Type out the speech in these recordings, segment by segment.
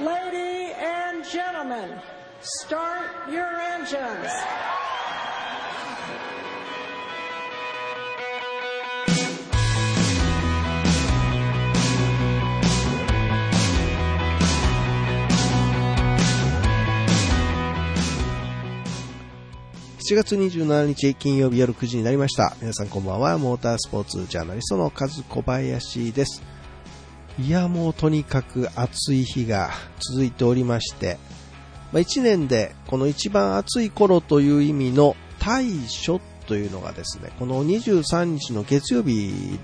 Lady and gentlemen, start your engines. 7月27日金曜日夜9時になりました。皆さんこんばんは。モータースポーツジャーナリストのカズ小林です。いや、もうとにかく暑い日が続いておりまして、まあ、1年でこの一番暑い頃という意味の大暑というのがですね、この23日の月曜日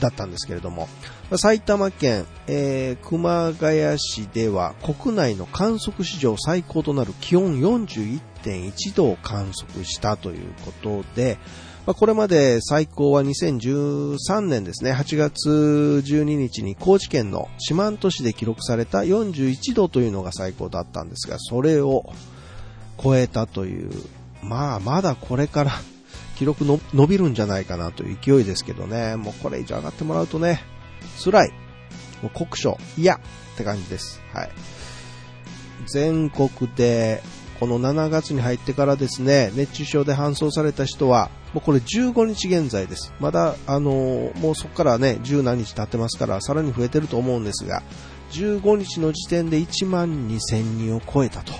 だったんですけれども、埼玉県、えー熊谷市では国内の観測史上最高となる気温41.1度を観測したということで、まあこれまで最高は2013年ですね、8月12日に高知県の四万十市で記録された41度というのが最高だったんですが、それを超えたという、まあまだこれから記録の伸びるんじゃないかなという勢いですけどね、もうこれ以上上がってもらうとね、辛い。もう酷暑、嫌って感じです。はい。全国で、この7月に入ってからですね、熱中症で搬送された人は、もうこれ15日現在です。まだ、あのもうそこからね、10何日経ってますから、さらに増えてると思うんですが、15日の時点で1万2000人を超えたと。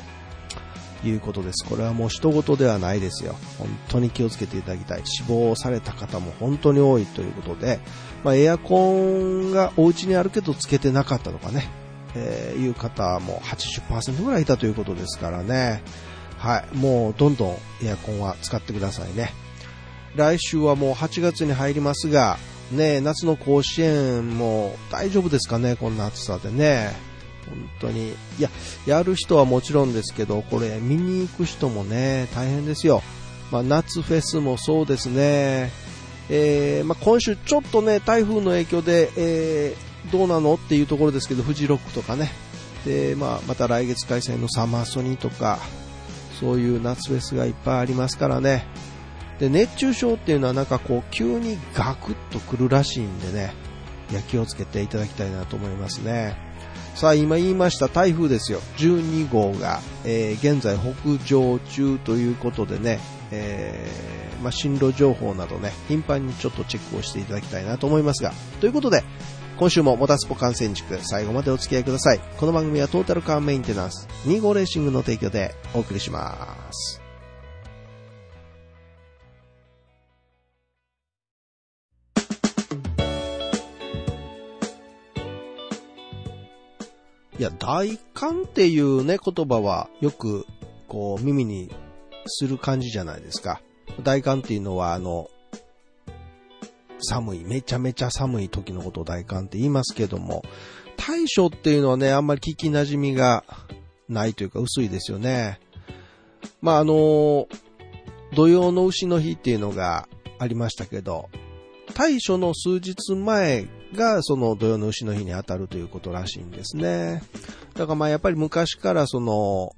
いうことです。これはもう人事ではないですよ。本当に気をつけていただきたい。死亡された方も本当に多いということで、まあ、エアコンがお家にあるけどつけてなかったとかね、えーいう方も80%ぐらいいたということですからね。はい。もうどんどんエアコンは使ってくださいね。来週はもう8月に入りますが、ね、夏の甲子園も大丈夫ですかね、こんな暑さでね。本当に。いや、やる人はもちろんですけど、これ見に行く人もね、大変ですよ。まあ、夏フェスもそうですね。えーまあ、今週ちょっとね、台風の影響で、えーどうなのっていうところですけど、フジロックとかね。で、まあ、また来月開催のサマーソニーとか、そういう夏フェスがいっぱいありますからね。で、熱中症っていうのはなんかこう、急にガクッと来るらしいんでね。いや、気をつけていただきたいなと思いますね。さあ、今言いました台風ですよ。12号が、えー現在北上中ということでね、えーまあ、進路情報などね、頻繁にちょっとチェックをしていただきたいなと思いますが、ということで、今週もモタスポ観戦塾、最後までお付き合いください。この番組はトータルカーメンテナンス、2号レーシングの提供でお送りします。いや、大寒っていうね、言葉はよく、こう、耳にする感じじゃないですか。大寒っていうのは、あの、寒い、めちゃめちゃ寒い時のことを大寒って言いますけども、大暑っていうのはね、あんまり聞き馴染みがないというか薄いですよね。まあ、あの、土曜の牛の日っていうのがありましたけど、大暑の数日前がその土曜の牛の日に当たるということらしいんですね。だからまあやっぱり昔からその、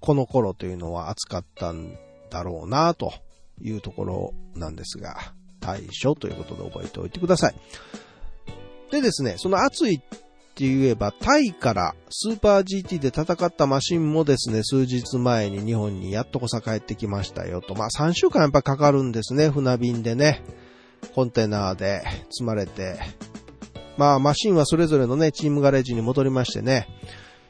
この頃というのは暑かったんだろうなというところなんですが、大暑ということで覚えておいてください。でですね、その暑いって言えば、タイからスーパー GT で戦ったマシンもですね、数日前に日本にやっとこさ帰ってきましたよと。まあ3週間やっぱかかるんですね、船便でね。コンテナで積まれて。まあマシンはそれぞれのね、チームガレージに戻りましてね。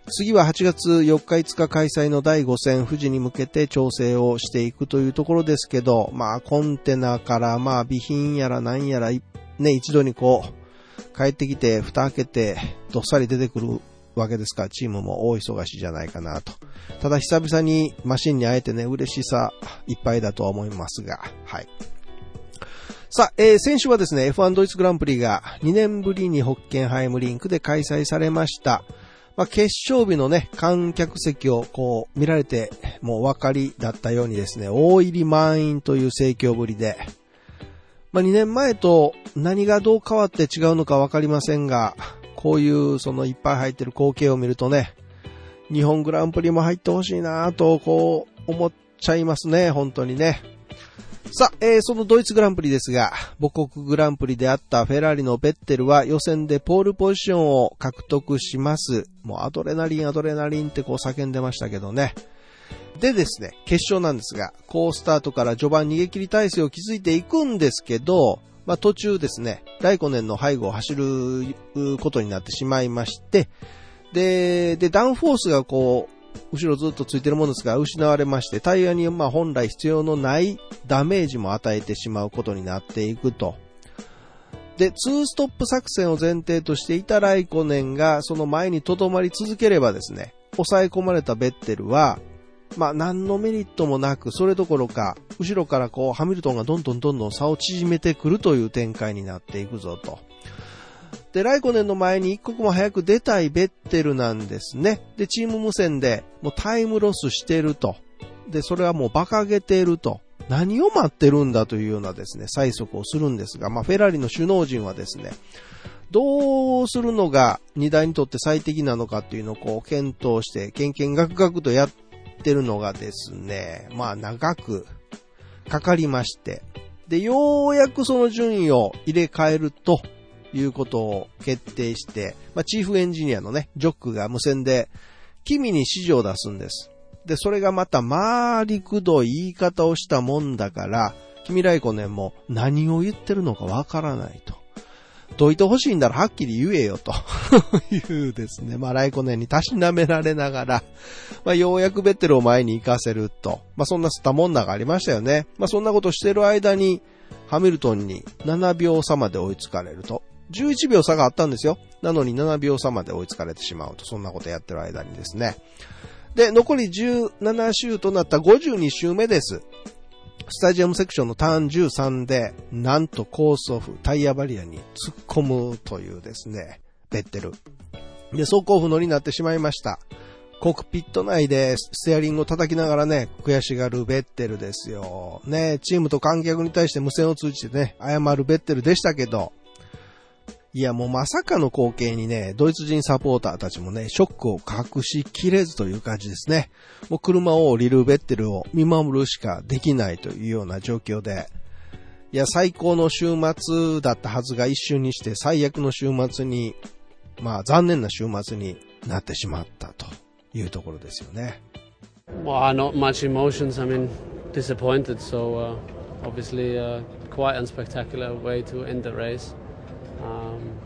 次は8月4日5日開催の第5戦富士に向けて調整をしていくというところですけど、まあコンテナからまあ備品やら何やらね、一度にこう帰ってきて蓋開けてどっさり出てくるわけですからチームも大忙しじゃないかなと。ただ久々にマシンに会えてね、嬉しさいっぱいだとは思いますが、はい。さあ、えー先週はですね、F1 ドイツグランプリが2年ぶりにホッケンハイムリンクで開催されました。まあ、決勝日のね、観客席をこう見られてもうお分かりだったようにですね、大入り満員という盛況ぶりで、まあ、2年前と何がどう変わって違うのか分かりませんが、こういうそのいっぱい入ってる光景を見るとね、日本グランプリも入ってほしいなぁとこう思っちゃいますね、本当にね。さあ、えー、そのドイツグランプリですが、母国グランプリであったフェラーリのベッテルは予選でポールポジションを獲得します。もうアドレナリン、アドレナリンってこう叫んでましたけどね。でですね、決勝なんですが、好スタートから序盤逃げ切り体制を築いていくんですけど、まあ途中ですね、ライコネンの背後を走ることになってしまいまして、で、で、ダウンフォースがこう、後ろずっとついてるものですが、失われまして、タイヤにま本来必要のないダメージも与えてしまうことになっていくと。で、ツーストップ作戦を前提としていたライコネンがその前に留まり続ければですね、抑え込まれたベッテルは、まあ何のメリットもなく、それどころか、後ろからこうハミルトンがどんどんどんどん差を縮めてくるという展開になっていくぞと。で、ライコネンの前に一刻も早く出たいベッテルなんですね。で、チーム無線でもうタイムロスしてると。で、それはもう馬鹿げてると。何を待ってるんだというようなですね、催促をするんですが、まあ、フェラリの首脳陣はですね、どうするのが荷台にとって最適なのかっていうのをこう検討して、けんけんがくがくとやってるのがですね、まあ長くかかりまして、で、ようやくその順位を入れ替えると、いうことを決定して、まあ、チーフエンジニアのね、ジョックが無線で、君に指示を出すんです。で、それがまた、まあ、りくどい言い方をしたもんだから、君ライコネンも何を言ってるのかわからないと。どいてほしいんならはっきり言えよと いうですね、まあライコネンにたしなめられながら、まあようやくベッテルを前に行かせると。まあそんなスタモンナがありましたよね。まあそんなことしてる間に、ハミルトンに7秒差まで追いつかれると。11秒差があったんですよ。なのに7秒差まで追いつかれてしまうと、そんなことやってる間にですね。で、残り17周となった52周目です。スタジアムセクションのターン13で、なんとコースオフ、タイヤバリアに突っ込むというですね、ベッテル。で、走行不能になってしまいました。コックピット内でステアリングを叩きながらね、悔しがるベッテルですよ。ね、チームと観客に対して無線を通じてね、謝るベッテルでしたけど、いや、もうまさかの光景にね、ドイツ人サポーターたちもね、ショックを隠しきれずという感じですね。もう車を降りるベッテルを見守るしかできないというような状況で、いや、最高の週末だったはずが一瞬にして最悪の週末に、まあ残念な週末になってしまったというところですよね。Well, not much emotions. I mean, disappointed. So, uh, obviously, uh, quite unspectacular way to end the race. Um,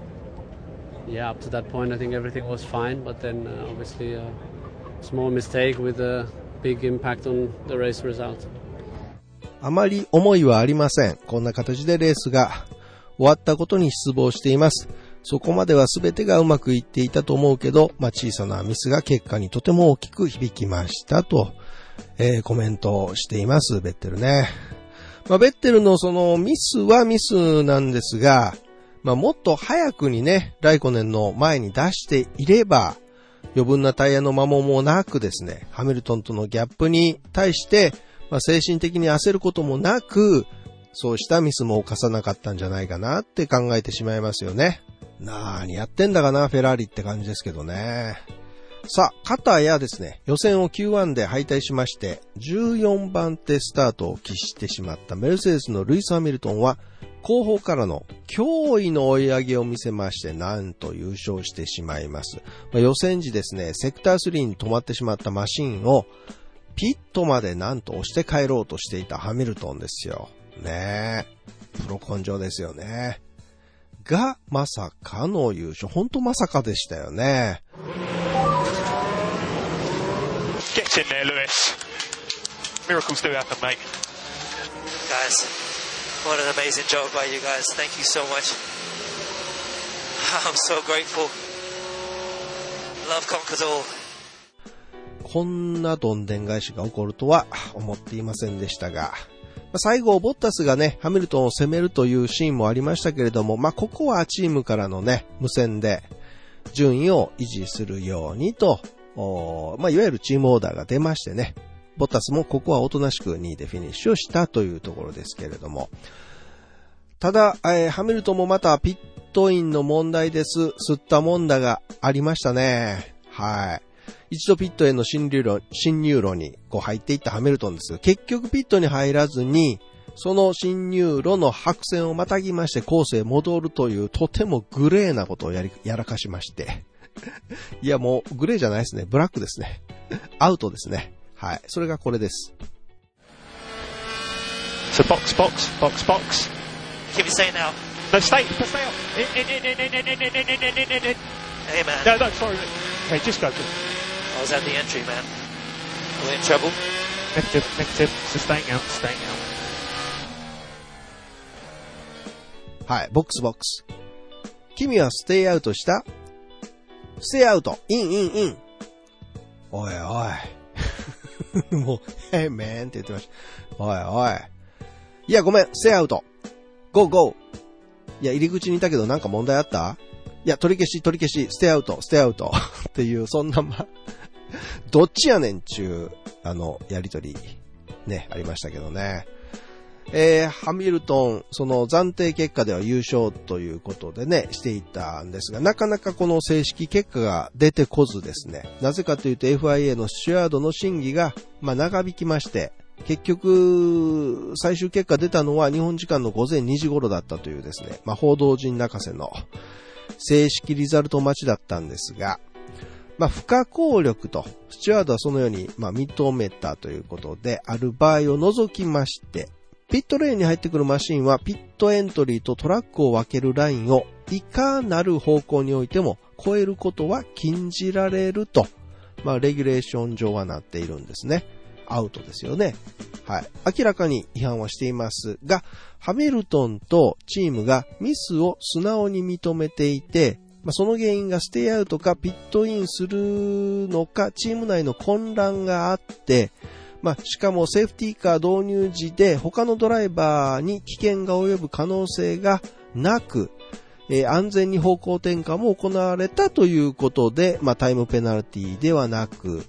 yeah, up to that point, I think everything was fine, but then uh, obviously a small mistake with a big impact on the race result. あまり思いはありません。こんな形でレースが終わったことに失望しています。そこまでは全てがうまくいっていたと思うけど、まあ、小さなミスが結果にとても大きく響きましたと、えー、コメントをしています、ベッテルね。まあ、ベッテルのそのミスはミスなんですが、まあ、もっと早くにね、ライコネンの前に出していれば、余分なタイヤの摩耗もなくですね、ハミルトンとのギャップに対して、まあ、精神的に焦ることもなく、そうしたミスも犯さなかったんじゃないかなって考えてしまいますよね。なーにやってんだかな、フェラーリって感じですけどね。さあ、肩やですね、予選を Q1 で敗退しまして、14番手スタートを喫してしまったメルセデスのルイス・ハミルトンは、後方からの驚異の追い上げを見せまして、なんと優勝してしまいます。まあ、予選時ですね、セクター3に止まってしまったマシンを、ピットまでなんと押して帰ろうとしていたハミルトンですよ。ねえ。プロ根性ですよね。が、まさかの優勝。ほんとまさかでしたよね。Get in there, Lewis. Miracles do happen, mate. Guys, What an amazing job by you guys. Thank you so much. I'm so grateful. Love conquers all. こんなどんでん返しが起こるとは思っていませんでしたが、最後、ボッタスがね、ハミルトンを攻めるというシーンもありましたけれども、まあ、ここはチームからのね、無線で順位を維持するようにと、まあ、いわゆるチームオーダーが出ましてね、ボッタスもここはおとなしく2位でフィニッシュをしたというところですけれども。ただ、えー、ハミルトンもまたピットインの問題です。吸ったもんだがありましたね。はい。一度ピットへの侵入路、侵入路にこう入っていったハミルトンです、結局ピットに入らずに、その侵入路の白線をまたぎましてコースへ戻るというとてもグレーなことをやり、やらかしまして。いやもうグレーじゃないですね。ブラックですね。アウトですね。はい。それがこれです。So box, box, box, box. Keep it saying now. No, stay, stay up. In, in, in, in, in, in, in, in, in, in, in, in, in. Hey man, No, no, sorry. Okay, just go. I was at the entry, man. We're in trouble. Negative, negative. So staying out, staying out. はい。 Box box. 君は stay out した stay out. In in in.おいおい。もう、 Hey man って言ってました。おいおい。いや、ごめん、 stay out. Go go.いや、入り口にいたけどなんか問題あった？いや、取り消し、取り消し、 stay out, stay out.っていう、そんなま、どっちやねんちゅう、あの、やりとり、ね、ありましたけどね。えー、ハミルトン、その暫定結果では優勝ということでね、していたんですが、なかなかこの正式結果が出てこずですね、なぜかというと FIA のスチュワードの審議が、まあ、長引きまして、結局、最終結果出たのは日本時間の午前2時頃だったというですね、まあ、報道陣泣かせの正式リザルト待ちだったんですが、まあ、不可抗力と、スチュワードはそのように、まあ、認めたということで、ある場合を除きまして、ピットレーンに入ってくるマシンはピットエントリーとトラックを分けるラインをいかなる方向においても超えることは禁じられると、まあ、レギュレーション上はなっているんですね。アウトですよね。はい。明らかに違反はしていますが、ハミルトンとチームがミスを素直に認めていて、まあ、その原因がステイアウトかピットインするのか、チーム内の混乱があって、まあ、しかもセーフティーカー導入時で他のドライバーに危険が及ぶ可能性がなく、えー安全に方向転換も行われたということで、まあ、タイムペナルティではなく、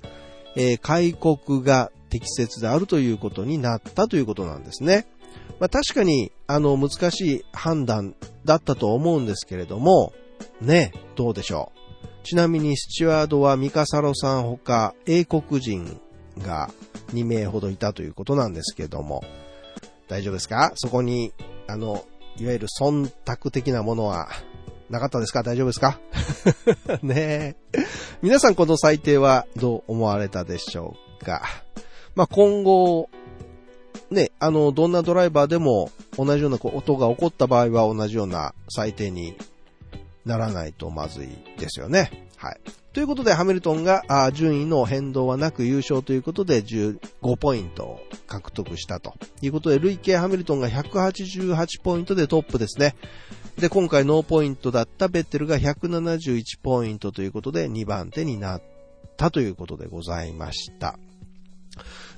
えー開国が適切であるということになったということなんですね。まあ、確かに、あの、難しい判断だったと思うんですけれども、ね、どうでしょう。ちなみに、スチュワードはミカサロさんほか、英国人が2名ほどいたということなんですけども、大丈夫ですか？そこに、あの、いわゆる忖度的なものはなかったですか？大丈夫ですか？ねえ。皆さんこの裁定はどう思われたでしょうか？まあ、今後、ね、あの、どんなドライバーでも同じようなこう音が起こった場合は同じような裁定にならないとまずいですよね。はい。ということで、ハミルトンが順位の変動はなく優勝ということで15ポイントを獲得したということで、累計ハミルトンが188ポイントでトップですね。で、今回ノーポイントだったベッテルが171ポイントということで2番手になったということでございました。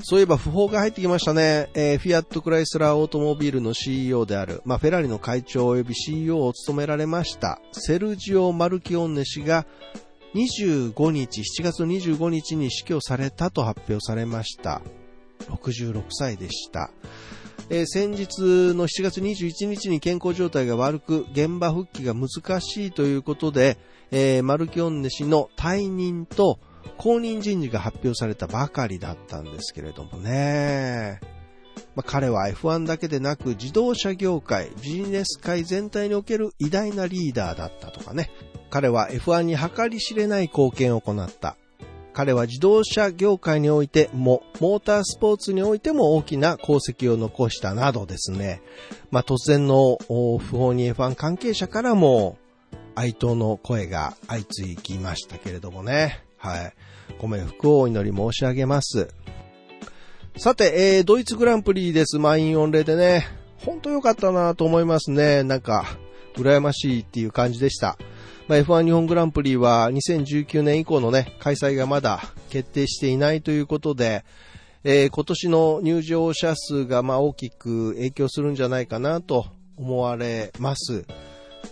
そういえば不法が入ってきましたね。えーフィアットクライスラーオートモビールの CEO である、まあ、フェラリの会長及び CEO を務められました、セルジオ・マルキオンネ氏が25日、7月25日に死去されたと発表されました。66歳でした。えー先日の7月21日に健康状態が悪く、現場復帰が難しいということで、えーマルキオンネ氏の退任と公認人事が発表されたばかりだったんですけれどもね。まあ、彼は F1 だけでなく自動車業界、ビジネス界全体における偉大なリーダーだったとかね。彼は F1 に計り知れない貢献を行った。彼は自動車業界においても、モータースポーツにおいても大きな功績を残したなどですね。まあ、突然の不法に F1 関係者からも哀悼の声が相次ぎましたけれどもね。はい。ご冥福をお祈り申し上げます。さて、えー、ドイツグランプリです。満員御礼でね。ほんと良かったなと思いますね。なんか、羨ましいっていう感じでした。まあ、F1 日本グランプリは2019年以降のね、開催がまだ決定していないということで、えー今年の入場者数がまあ大きく影響するんじゃないかなと思われます。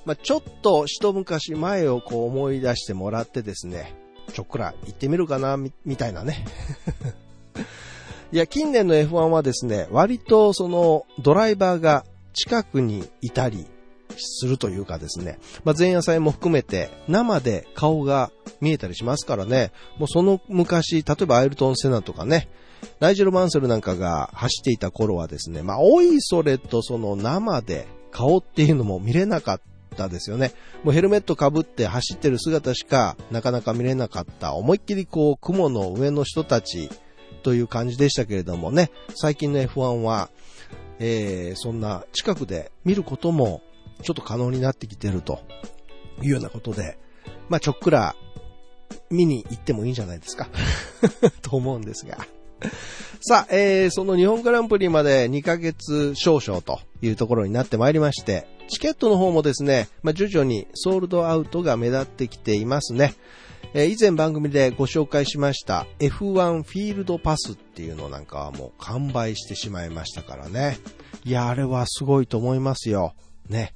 まあ、ちょっと一昔前をこう思い出してもらってですね、ちょっくら行ってみるかな、みみたいなね。いや、近年の F1 はですね、割とそのドライバーが近くにいたりするというかですね、まあ、前夜祭も含めて生で顔が見えたりしますからね、もうその昔、例えばアイルトン・セナとかね、ナイジェル・マンセルなんかが走っていた頃はですね、まあ、おいそれとその生で顔っていうのも見れなかったですよね。もうヘルメット被って走ってる姿しかなかなか見れなかった。思いっきりこう、雲の上の人たちという感じでしたけれどもね、最近の F1 は、えー、そんな近くで見ることもちょっと可能になってきてるというようなことで、まあ、ちょっくら見に行ってもいいんじゃないですか と思うんですが。さあ、えー、その日本グランプリまで2ヶ月少々というところになってまいりまして、チケットの方もですね、まあ、徐々にソールドアウトが目立ってきていますね。え、以前番組でご紹介しました F1 フィールドパスっていうのなんかはもう完売してしまいましたからね。いや、あれはすごいと思いますよ。ね。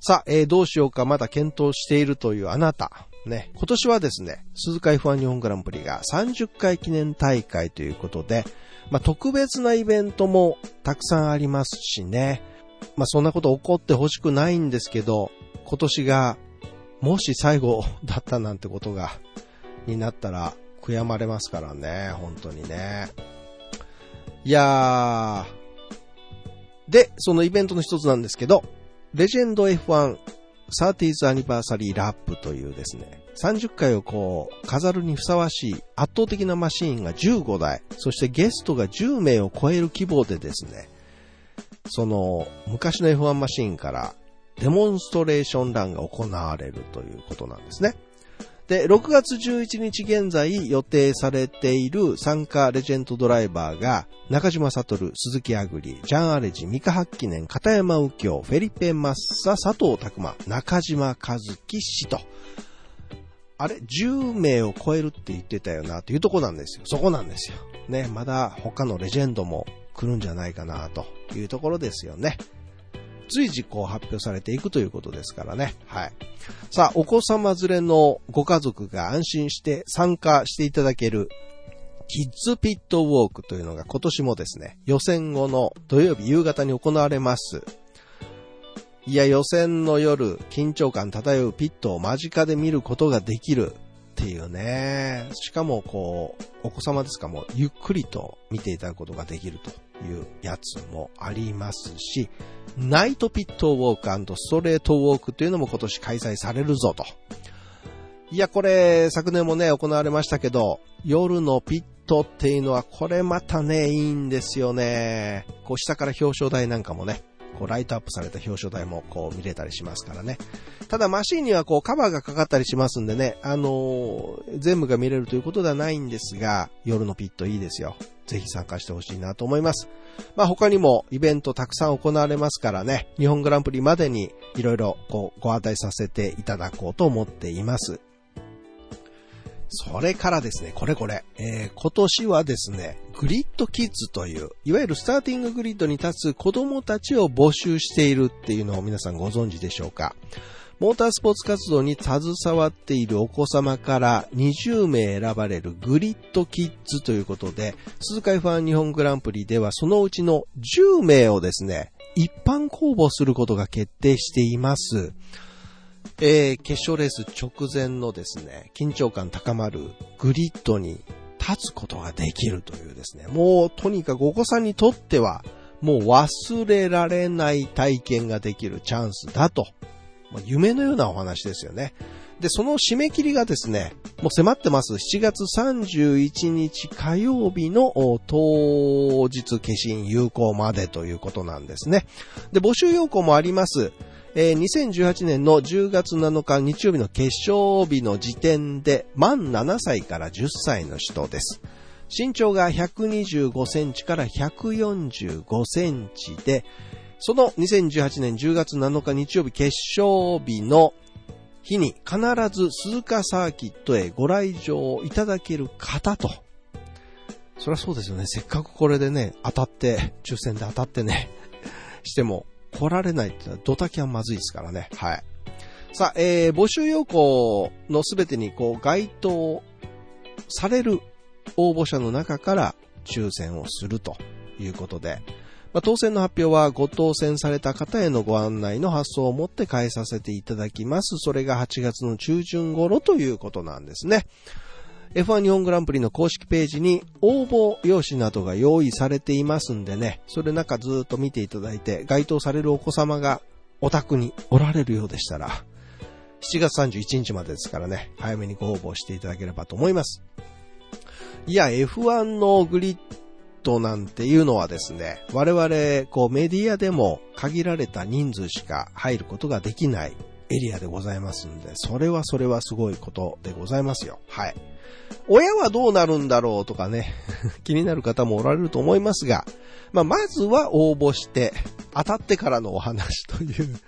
さあ、えー、どうしようかまだ検討しているというあなた。ね、今年はですね、鈴鹿 F1 日本グランプリが30回記念大会ということで、まあ、特別なイベントもたくさんありますしね。まあ、そんなこと起こってほしくないんですけど、今年がもし最後だったなんてことが、になったら悔やまれますからね、本当にね。いやー。で、そのイベントの一つなんですけど、レジェンド F1 30th Anniversary Lap というですね、30回をこう、飾るにふさわしい圧倒的なマシーンが15台、そしてゲストが10名を超える規模でですね、その、昔の F1 マシーンからデモンストレーションランが行われるということなんですね。で、6月11日現在予定されている参加レジェンドドライバーが、中島悟、鈴木あぐり、ジャン・アレジ、三河八記念、片山右京、フェリペ・マッサ、佐藤拓馬、中島和樹氏と、あれ ?10 名を超えるって言ってたよな、というとこなんですよ。そこなんですよ。ね、まだ他のレジェンドも来るんじゃないかな、というところですよね。随時こう発表されていくということですからね。はい。さあ、お子様連れのご家族が安心して参加していただけるキッズピットウォークというのが今年もですね、予選後の土曜日夕方に行われます。いや、予選の夜、緊張感漂うピットを間近で見ることができるっていうね。しかもこう、お子様ですかもうゆっくりと見ていただくことができるというやつもありますし、ナイトピットウォークストレートウォークというのも今年開催されるぞと。いや、これ、昨年もね、行われましたけど、夜のピットっていうのは、これまたね、いいんですよね。こう、下から表彰台なんかもね、こうライトアップされた表彰台もこう見れたりしますからね。ただマシンにはこうカバーがかかったりしますんでね、あのー、全部が見れるということではないんですが、夜のピットいいですよ。ぜひ参加してほしいなと思います。まあ他にもイベントたくさん行われますからね、日本グランプリまでにいろいろご案内させていただこうと思っています。それからですね、これこれ、えー、今年はですね、グリッドキッズという、いわゆるスターティンググリッドに立つ子供たちを募集しているっていうのを皆さんご存知でしょうか。モータースポーツ活動に携わっているお子様から20名選ばれるグリッドキッズということで、鈴鹿 F1 日本グランプリではそのうちの10名をですね、一般公募することが決定しています。えー、決勝レース直前のですね、緊張感高まるグリッドに立つことができるというですね、もうとにかくお子さんにとっては、もう忘れられない体験ができるチャンスだと。まあ、夢のようなお話ですよね。で、その締め切りがですね、もう迫ってます。7月31日火曜日の当日消印有効までということなんですね。で、募集要項もあります。えー、2018年の10月7日日曜日の決勝日の時点で満7歳から10歳の人です。身長が125センチから145センチで、その2018年10月7日日曜日決勝日の日に必ず鈴鹿サーキットへご来場いただける方と。そりゃそうですよね。せっかくこれでね、当たって、抽選で当たってね、しても来られないってのはドタキャンまずいですからね。はい。さあ、えー、募集要項のすべてにこう該当される応募者の中から抽選をするということで、まあ、当選の発表はご当選された方へのご案内の発送をもって返させていただきます。それが8月の中旬頃ということなんですね。F1 日本グランプリの公式ページに応募用紙などが用意されていますんでね、それなんかずっと見ていただいて、該当されるお子様がお宅におられるようでしたら、7月31日までですからね、早めにご応募していただければと思います。いや、F1 のグリッドなんていうのはですね、我々、こうメディアでも限られた人数しか入ることができないエリアでございますんで、それはそれはすごいことでございますよ。はい。親はどうなるんだろうとかね、気になる方もおられると思いますが、まあ、まずは応募して、当たってからのお話という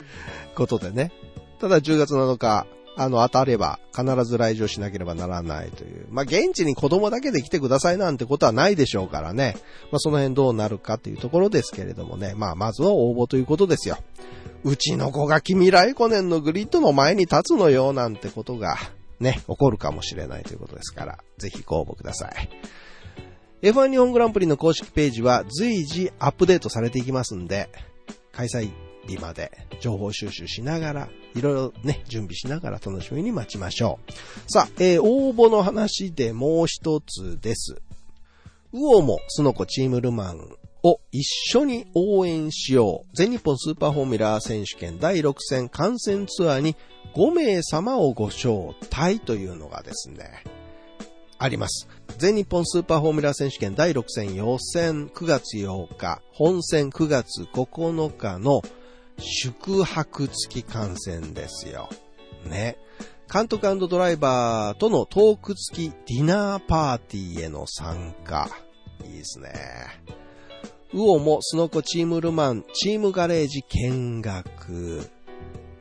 ことでね。ただ10月7日、あの、当たれば必ず来場しなければならないという。まあ、現地に子供だけで来てくださいなんてことはないでしょうからね。まあ、その辺どうなるかというところですけれどもね。まあ、まずは応募ということですよ。うちの子が君来古年のグリッドの前に立つのよなんてことがね、起こるかもしれないということですから、ぜひご応募ください。F1 日本グランプリの公式ページは随時アップデートされていきますんで、開催日まで情報収集しながら、いろいろね、準備しながら楽しみに待ちましょう。さあ、えー、応募の話でもう一つです。 UOMO SUNOCO TEAM LEMANS を一緒に応援しよう。全日本スーパーフォーミュラー選手権第6戦観戦ツアーに5名様をご招待というのがですね、あります。全日本スーパーフォーミュラー選手権第6戦予選9月8日、本戦9月9日の宿泊付き観戦ですよ。ね。監督ドライバーとのトーク付きディナーパーティーへの参加。いいですね。ウオもスノコチームルマン、チームガレージ見学。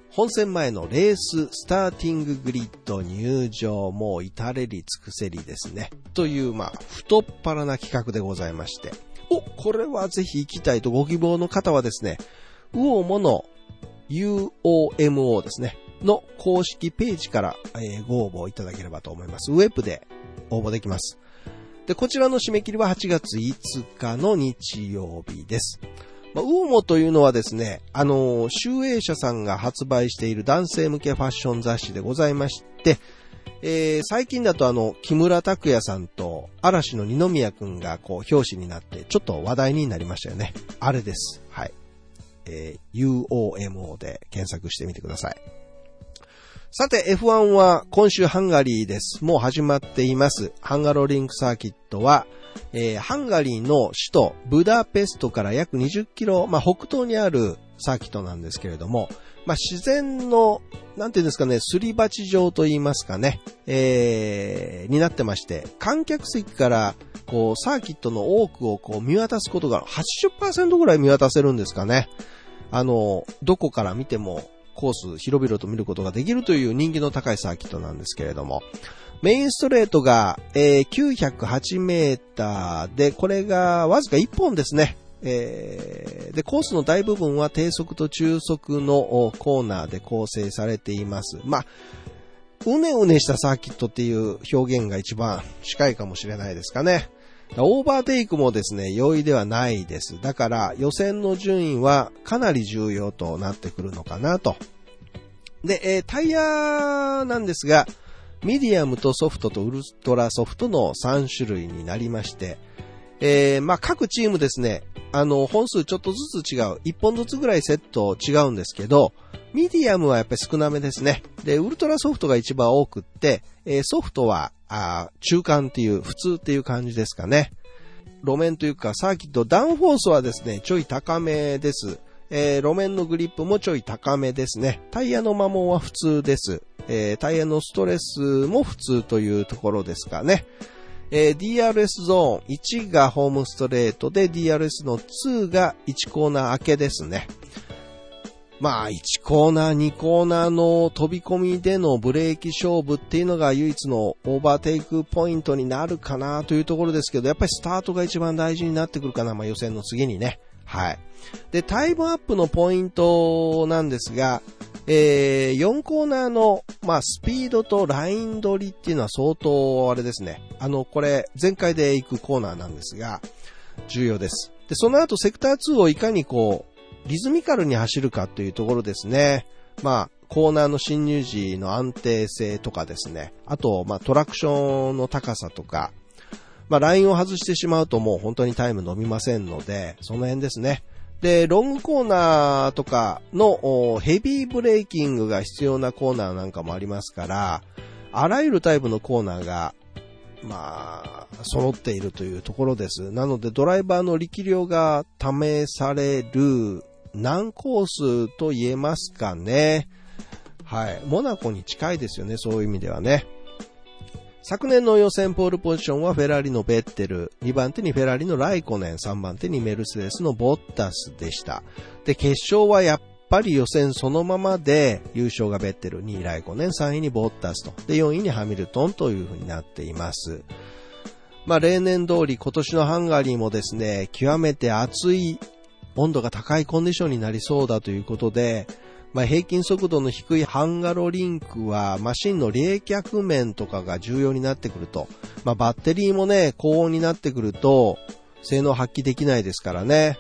本戦前のレーススターティンググリッド入場も至れり尽くせりですね。という、まあ、太っ腹な企画でございまして。お、これはぜひ行きたいとご希望の方はですね、ウオモの UOMO ですね、の公式ページから、ご応募いただければと思います。ウェブで応募できます。で、こちらの締め切りは8月5日の日曜日です。まあ、ウーモというのはですね、あの、集英社さんが発売している男性向けファッション雑誌でございまして、えー、最近だとあの、木村拓哉さんと嵐の二宮くんがこう、表紙になって、ちょっと話題になりましたよね。あれです。えー、UOMO で検索してみてください。さて F1 は今週ハンガリーです。もう始まっています。ハンガロリンクサーキットは、えー、ハンガリーの首都ブダペストから約20キロ、まあ、北東にあるサーキットなんですけれども、まあ、自然の、なんていうんですかね、すり鉢状と言いますかね、えー、になってまして、観客席から、こう、サーキットの多くをこう見渡すことが80%ぐらい見渡せるんですかね。あの、どこから見てもコース広々と見ることができるという人気の高いサーキットなんですけれども、メインストレートが、えー、908メーターで、これがわずか1本ですね。えー、で、コースの大部分は低速と中速のコーナーで構成されています。まあ、うねうねしたサーキットっていう表現が一番近いかもしれないですかね。オーバーテイクもですね、容易ではないです。だから予選の順位はかなり重要となってくるのかなと。で、えー、タイヤなんですが、ミディアムとソフトとウルトラソフトの3種類になりまして、えー、まあ、各チームですね、あの、本数ちょっとずつ違う。1本ずつぐらいセット違うんですけど、ミディアムはやっぱり少なめですね。で、ウルトラソフトが一番多くって、えー、ソフトは、あ中間っていう、普通っていう感じですかね。路面というかサーキット、ダウンフォースはですね、ちょい高めです。えー、路面のグリップもちょい高めですね。タイヤの摩耗は普通です。えー、タイヤのストレスも普通というところですかね。えー、DRS ゾーン1がホームストレートで DRS の2が1コーナー明けですね。まあ、1コーナー、2コーナーの飛び込みでのブレーキ勝負っていうのが唯一のオーバーテイクポイントになるかなというところですけど、やっぱりスタートが一番大事になってくるかな、まあ予選の次にね。はい。で、タイムアップのポイントなんですが、えー、4コーナーの、まあ、スピードとライン取りっていうのは相当あれですね。あの、これ、全開で行くコーナーなんですが、重要です。で、その後、セクター2をいかにこう、リズミカルに走るかというところですね。まあ、コーナーの侵入時の安定性とかですね、あと、まあ、トラクションの高さとか、まあ、ラインを外してしまうともう本当にタイム伸びませんので、その辺ですね。で、ロングコーナーとかのヘビーブレーキングが必要なコーナーなんかもありますから、あらゆるタイプのコーナーが、まあ、揃っているというところです。なので、ドライバーの力量が試される難コースと言えますかね。はい。モナコに近いですよね、そういう意味ではね。昨年の予選ポールポジションはフェラーリのベッテル、2番手にフェラーリのライコネン、3番手にメルセデスのボッタスでした。で、決勝はやっぱり予選そのままで優勝がベッテル、2位ライコネン、3位にボッタスと、で、4位にハミルトンという風になっています。まあ、例年通り今年のハンガリーもですね、極めて暑い温度が高いコンディションになりそうだということで、まあ、平均速度の低いハンガロリンクはマシンの冷却面とかが重要になってくると。まあ、バッテリーもね、高温になってくると性能発揮できないですからね。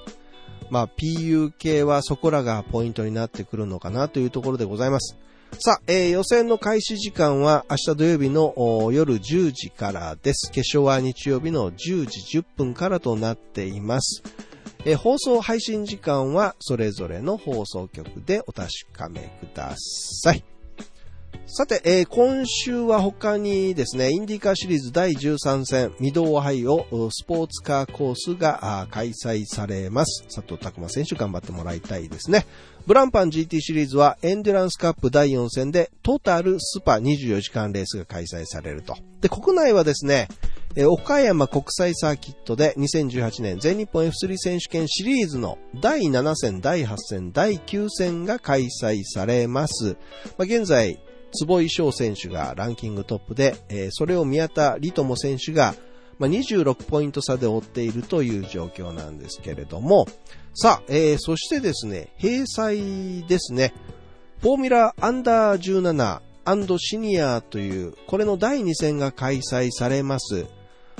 まあ、PU 系はそこらがポイントになってくるのかなというところでございます。さあ、えー、予選の開始時間は明日土曜日の夜10時からです。決勝は日曜日の10時10分からとなっています。え放送配信時間はそれぞれの放送局でお確かめください。さて、えー、今週は他にですね、インディカーシリーズ第13戦、ミドオハイオスポーツカーコースが開催されます。佐藤拓馬選手頑張ってもらいたいですね。ブランパン GT シリーズはエンデュランスカップ第4戦でトータルスパ24時間レースが開催されると。で、国内はですね、え岡山国際サーキットで2018年全日本 F3 選手権シリーズの第7戦、第8戦、第9戦が開催されます。まあ、現在、坪井翔選手がランキングトップで、それを宮田理友選手が、まあ、26ポイント差で追っているという状況なんですけれども、さあ、えー、そしてですね、閉催ですね、フォーミュラアンダー17シニアという、これの第2戦が開催されます。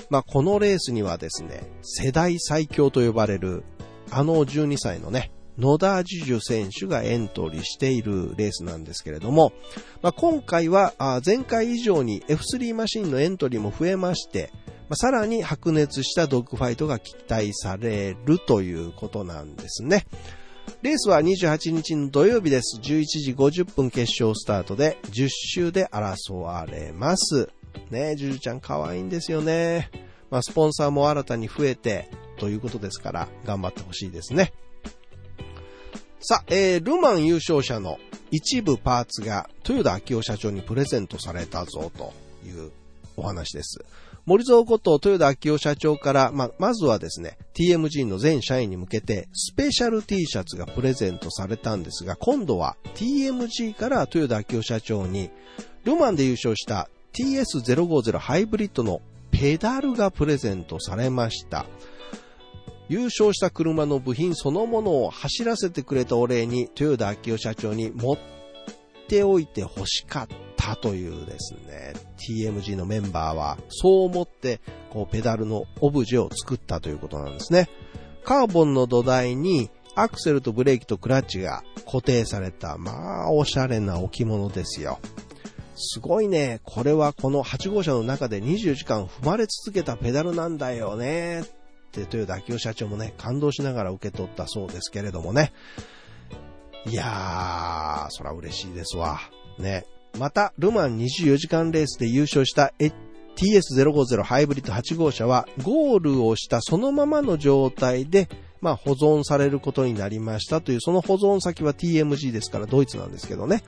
まあ、このレースにはですね、世代最強と呼ばれる、あの12歳のね、野田樹樹選手がエントリーしているレースなんですけれども、まあ、今回は前回以上に F3 マシンのエントリーも増えまして、まあ、さらに白熱したドッグファイトが期待されるということなんですね。レースは28日の土曜日です。11時50分決勝スタートで10周で争われます。ねえ、ジュジュちゃん可愛いんですよね。まあ、スポンサーも新たに増えて、ということですから、頑張ってほしいですね。さあ、えー、ルマン優勝者の一部パーツが豊田昭夫社長にプレゼントされたぞというお話です。森蔵こと豊田昭夫社長から、ままずはですね、TMG の全社員に向けてスペシャル T シャツがプレゼントされたんですが、今度は TMG から豊田昭夫社長に、ルマンで優勝した TS050 ハイブリッドのペダルがプレゼントされました。優勝した車の部品そのものを走らせてくれたお礼に豊田昭夫社長に持っておいて欲しかったというですね、TMG のメンバーはそう思ってこうペダルのオブジェを作ったということなんですね。カーボンの土台にアクセルとブレーキとクラッチが固定された、まあ、おしゃれな置物ですよ。すごいね。これはこの8号車の中で24時間踏まれ続けたペダルなんだよね。って豊田明夫社長もね、感動しながら受け取ったそうですけれどもね。いやー、そら嬉しいですわ。ね。また、ルマン24時間レースで優勝した TS050 ハイブリッド8号車は、ゴールをしたそのままの状態で、まあ、保存されることになりましたという、その保存先は TMG ですから、ドイツなんですけどね。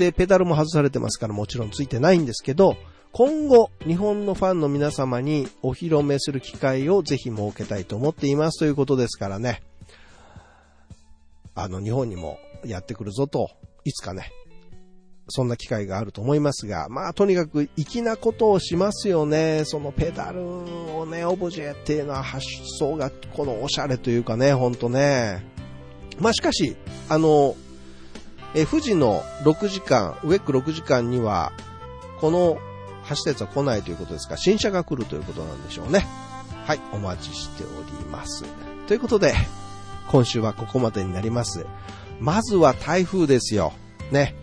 で、ペダルも外されてますからもちろんついてないんですけど、今後、日本のファンの皆様にお披露目する機会をぜひ設けたいと思っていますということですからね。あの、日本にもやってくるぞと、いつかね、そんな機会があると思いますが、まあ、とにかく粋なことをしますよね。そのペダルをね、オブジェっていうのは発想が、このおしゃれというかね、ほんとね。まあ、しかし、あの、え富士の6時間、ウェック6時間には、この走ったやつは来ないということですが、新車が来るということなんでしょうね。はい、お待ちしております。ということで、今週はここまでになります。まずは台風ですよ。ね。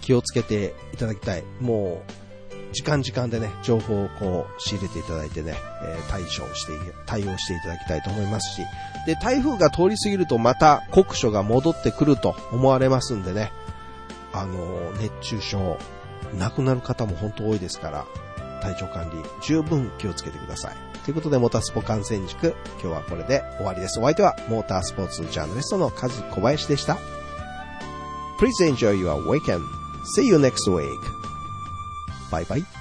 気をつけていただきたい。もう、時間時間でね、情報をこう仕入れていただいてね、え対処して、対応していただきたいと思いますし、で、台風が通り過ぎるとまた酷暑が戻ってくると思われますんでね、あの熱中症、亡くなる方も本当多いですから、体調管理十分気をつけてください。ということで、モータースポ観戦塾、今日はこれで終わりです。お相手は、モータースポーツジャーナリストのカズ小林でした。Please enjoy your weekend. See you next week. 拜拜。